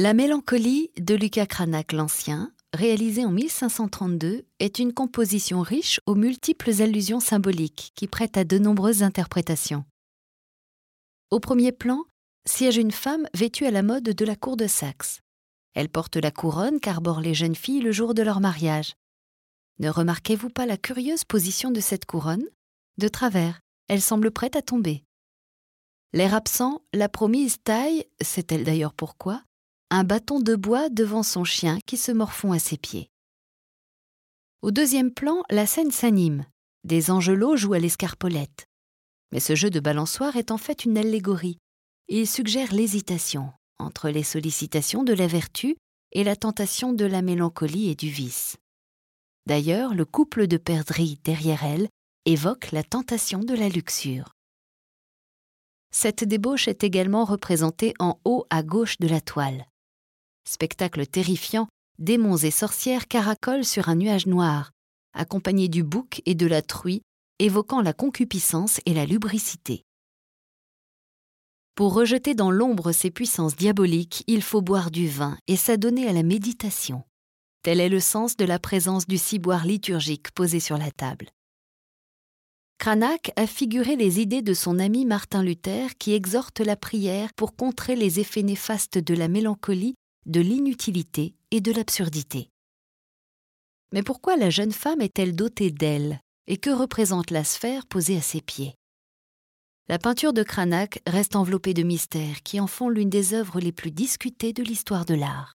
La Mélancolie de Lucas Cranach l'Ancien, réalisée en 1532, est une composition riche aux multiples allusions symboliques qui prêtent à de nombreuses interprétations. Au premier plan, siège une femme vêtue à la mode de la cour de Saxe. Elle porte la couronne qu'arborent les jeunes filles le jour de leur mariage. Ne remarquez-vous pas la curieuse position de cette couronne? De travers, elle semble prête à tomber. L'air absent, la promise taille, sait-elle d'ailleurs pourquoi, un bâton de bois devant son chien qui se morfond à ses pieds. Au deuxième plan, la scène s'anime. Des angelots jouent à l'escarpolette. Mais ce jeu de balançoire est en fait une allégorie. Il suggère l'hésitation entre les sollicitations de la vertu et la tentation de la mélancolie et du vice. D'ailleurs, le couple de perdrix derrière elle évoque la tentation de la luxure. Cette débauche est également représentée en haut à gauche de la toile. Spectacle terrifiant, démons et sorcières caracolent sur un nuage noir, accompagnés du bouc et de la truie, évoquant la concupiscence et la lubricité. Pour rejeter dans l'ombre ces puissances diaboliques, il faut boire du vin et s'adonner à la méditation. Tel est le sens de la présence du ciboire liturgique posé sur la table. Cranach a figuré les idées de son ami Martin Luther qui exhorte la prière pour contrer les effets néfastes de la mélancolie de l'inutilité et de l'absurdité. Mais pourquoi la jeune femme est-elle dotée d'ailes et que représente la sphère posée à ses pieds? La peinture de Cranach reste enveloppée de mystères qui en font l'une des œuvres les plus discutées de l'histoire de l'art.